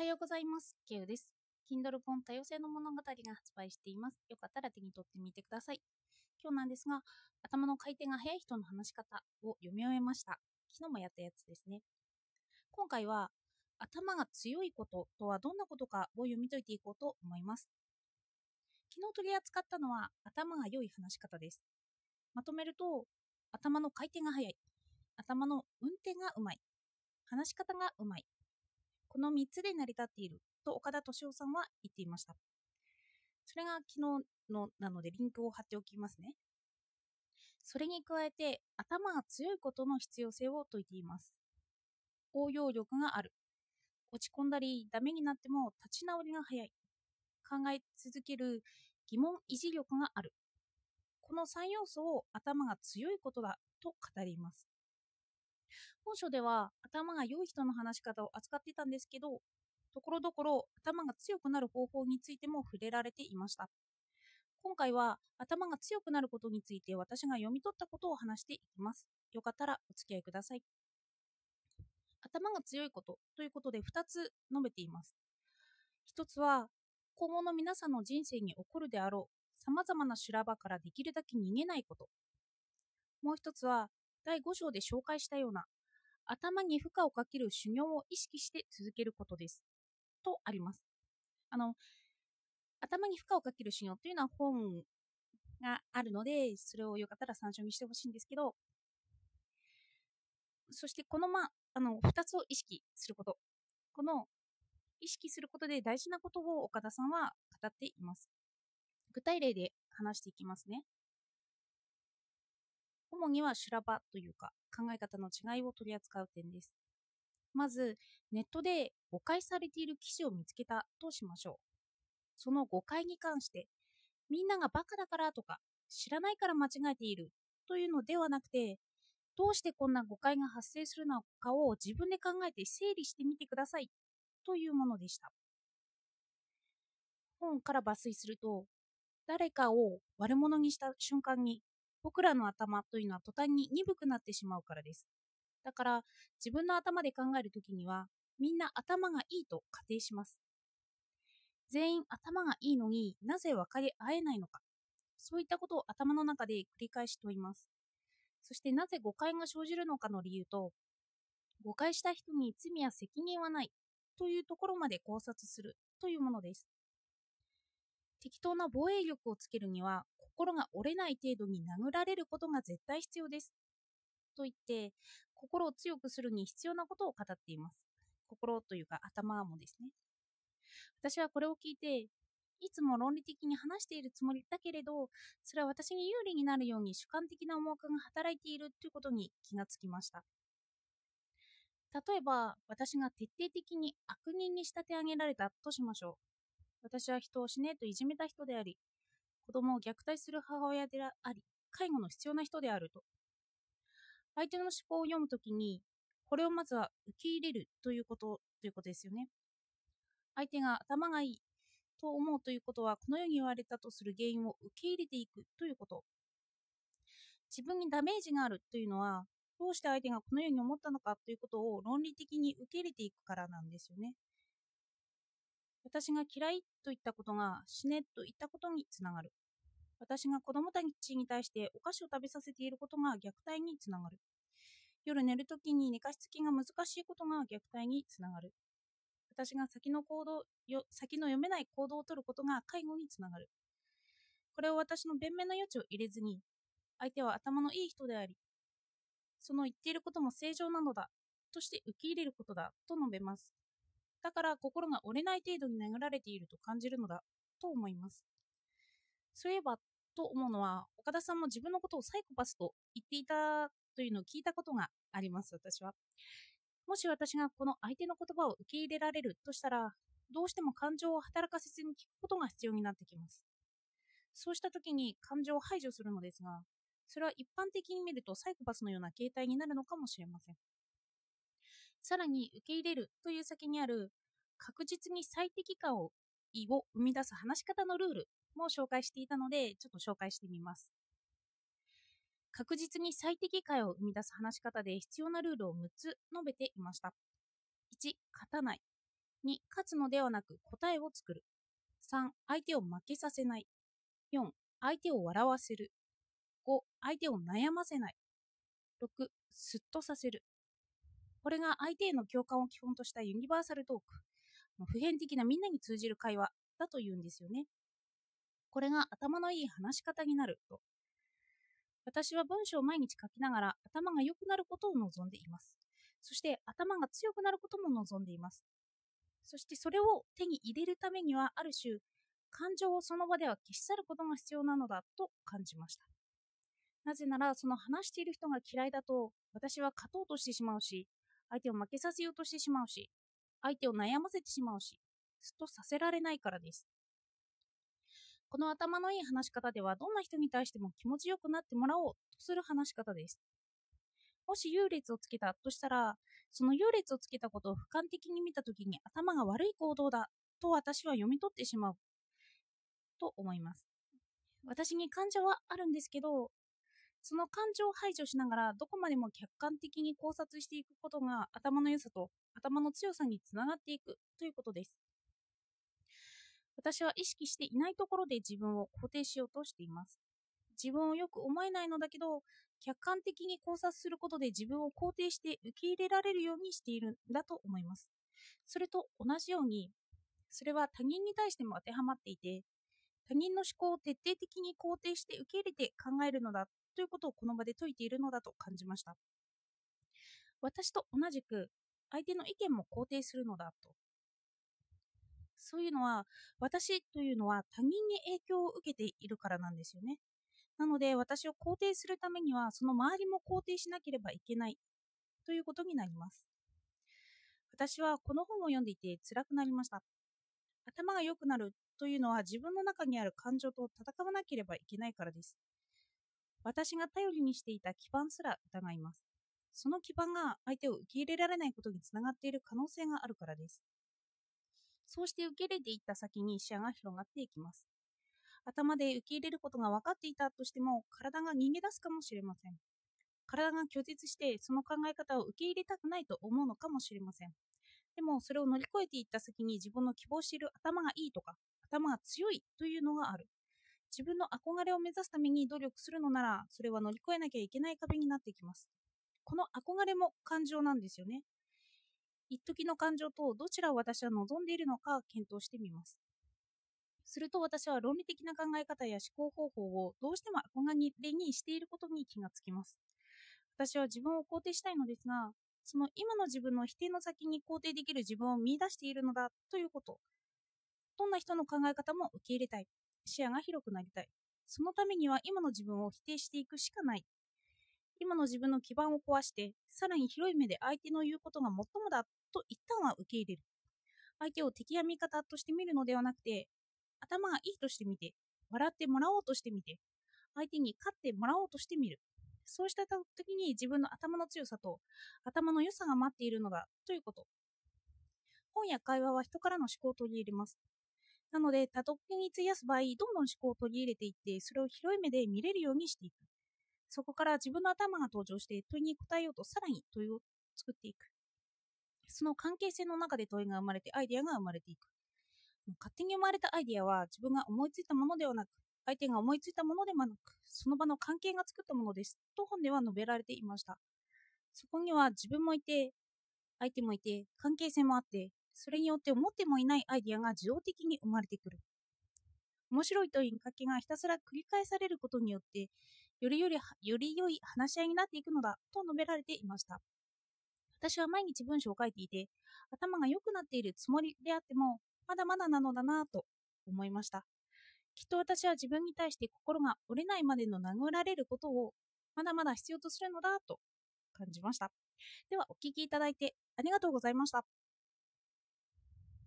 はようございます。ケウです。Kindle 本多様性の物語が発売しています。よかったら手に取ってみてください。今日なんですが、頭の回転が速い人の話し方を読み終えました。昨日もやったやつですね。今回は、頭が強いこととはどんなことかを読み解いていこうと思います。昨日取り扱ったのは、頭が良い話し方です。まとめると、頭の回転が速い。頭の運転がうまい。話し方がうまい。この3つで成り立っていると岡田敏夫さんは言っていました。それが昨日のなのでリンクを貼っておきますね。それに加えて頭が強いことの必要性を説いています。応用力がある。落ち込んだりダメになっても立ち直りが早い。考え続ける疑問維持力がある。この3要素を頭が強いことだと語ります。本書では頭が良い人の話し方を扱っていたんですけど、ところどころ頭が強くなる方法についても触れられていました。今回は頭が強くなることについて私が読み取ったことを話していきます。よかったらお付き合いください。頭が強いことということで2つ述べています。1つは今後の皆さんの人生に起こるであろう様々な修羅場からできるだけ逃げないこと。もう1つは第5章で紹介したような頭に負荷をかける修行を意識して続けることです。とあります。あの、頭に負荷をかける修行というのは本があるので、それをよかったら参照にしてほしいんですけど、そしてこのま、あの、2つを意識すること。この意識することで大事なことを岡田さんは語っています。具体例で話していきますね。主には修羅場というか考え方の違いを取り扱う点です。まず、ネットで誤解されている記事を見つけたとしましょう。その誤解に関して、みんながバカだからとか、知らないから間違えているというのではなくて、どうしてこんな誤解が発生するのかを自分で考えて整理してみてくださいというものでした。本から抜粋すると、誰かを悪者にした瞬間に僕らの頭というのは途端に鈍くなってしまうからです。だから自分の頭で考えるときにはみんな頭がいいと仮定します。全員頭がいいのになぜ分かり合えないのか。そういったことを頭の中で繰り返し問います。そしてなぜ誤解が生じるのかの理由と、誤解した人に罪や責任はないというところまで考察するというものです。適当な防衛力をつけるには心が折れない程度に殴られることが絶対必要です。と言って心を強くするに必要なことを語っています。心というか頭もですね。私はこれを聞いていつも論理的に話しているつもりだけれどそれは私に有利になるように主観的な思惑が働いているということに気がつきました。例えば私が徹底的に悪人に仕立て上げられたとしましょう。私は人を死ねといじめた人であり、子供を虐待する母親であり、介護の必要な人であると。相手の思考を読むときに、これをまずは受け入れるということということですよね。相手が頭がいいと思うということは、このように言われたとする原因を受け入れていくということ。自分にダメージがあるというのは、どうして相手がこのように思ったのかということを論理的に受け入れていくからなんですよね。私が嫌いと言ったことが死ねと言ったことにつながる。私が子供たちに対してお菓子を食べさせていることが虐待につながる。夜寝るときに寝かしつきが難しいことが虐待につながる。私が先の行動よ先の読めない行動をとることが介護につながる。これを私の弁明の余地を入れずに、相手は頭のいい人であり、その言っていることも正常なのだとして受け入れることだと述べます。だから心が折れない程度に殴られていると感じるのだと思います。そういえばと思うのは、岡田さんも自分のことをサイコパスと言っていたというのを聞いたことがあります、私は。もし私がこの相手の言葉を受け入れられるとしたら、どうしても感情を働かせずに聞くことが必要になってきます。そうした時に感情を排除するのですが、それは一般的に見るとサイコパスのような形態になるのかもしれません。さらに受け入れるという先にある確実に最適化をを生み出す話し方のルールも紹介していたのでちょっと紹介してみます確実に最適解を生み出す話し方で必要なルールを6つ述べていました1勝たない2、勝つのではなく答えを作る。3、相手を負けさせない。4、相手を笑わせる。5、相手を悩ませない。6、すっとさせる。これが相手への共感を基本としたユニバーサルトーク。普遍的なみんなに通じる会話だというんですよね。これが頭のいい話し方になると。私は文章を毎日書きながら頭が良くなることを望んでいます。そして頭が強くなることも望んでいます。そしてそれを手に入れるためにはある種感情をその場では消し去ることが必要なのだと感じました。なぜならその話している人が嫌いだと私は勝とうとしてしまうし相手を負けさせようとしてしまうし相手を悩ませてしまうしすっとさせられないからです。この頭のいい話し方ではどんな人に対しても気持ちよくなってもらおうとする話し方です。もし優劣をつけたとしたら、その優劣をつけたことを俯瞰的に見たときに頭が悪い行動だと私は読み取ってしまうと思います。私に感情はあるんですけど、その感情を排除しながらどこまでも客観的に考察していくことが頭の良さと頭の強さにつながっていくということです。私は意識していないところで自分を肯定しようとしています。自分をよく思えないのだけど、客観的に考察することで自分を肯定して受け入れられるようにしているんだと思います。それと同じように、それは他人に対しても当てはまっていて、他人の思考を徹底的に肯定して受け入れて考えるのだということをこの場で説いているのだと感じました。私と同じく相手の意見も肯定するのだとそういうのは、私というのは他人に影響を受けているからなんですよね。なので、私を肯定するためには、その周りも肯定しなければいけないということになります。私はこの本を読んでいて辛くなりました。頭が良くなるというのは自分の中にある感情と戦わなければいけないからです。私が頼りにしていた基盤すら疑います。その基盤が相手を受け入れられないことにつながっている可能性があるからです。そうして受け入れていった先に視野が広がっていきます。頭で受け入れることが分かっていたとしても、体が逃げ出すかもしれません。体が拒絶して、その考え方を受け入れたくないと思うのかもしれません。でも、それを乗り越えていった先に自分の希望している頭がいいとか、頭が強いというのがある。自分の憧れを目指すために努力するのなら、それは乗り越えなきゃいけない壁になってきます。この憧れも感情なんですよね。一時の感情とどちらを私は望んでいるのか検討してみます。すると私は論理的な考え方や思考方法をどうしても憧れにしていることに気がつきます。私は自分を肯定したいのですが、その今の自分の否定の先に肯定できる自分を見出しているのだということ。んな人の考え方も受け入れたい。視野が広くなりたい。そのためには今の自分を否定していくしかない今の自分の基盤を壊して、さらに広い目で相手の言うことが最もだと一旦は受け入れる。相手を敵や味方として見るのではなくて、頭がいいとしてみて、笑ってもらおうとしてみて、相手に勝ってもらおうとしてみる。そうした時に自分の頭の強さと頭の良さが待っているのだということ。本や会話は人からの思考を取り入れます。なので、多読に費やす場合、どんどん思考を取り入れていって、それを広い目で見れるようにしていく。そこから自分の頭が登場して問いに答えようとさらに問いを作っていく。その関係性の中で問いが生まれてアイデアが生まれていく。勝手に生まれたアイデアは自分が思いついたものではなく、相手が思いついたものでもなく、その場の関係が作ったものです。と本では述べられていました。そこには自分もいて、相手もいて、関係性もあって、それによって思ってもいないアイデアが自動的に生まれてくる。面白い問いかけがひたすら繰り返されることによって、よりよりより良い話し合いになっていくのだと述べられていました。私は毎日文章を書いていて、頭が良くなっているつもりであっても、まだまだなのだなと思いました。きっと私は自分に対して心が折れないまでの殴られることをまだまだ必要とするのだと感じました。では、お聴きいただいてありがとうございました。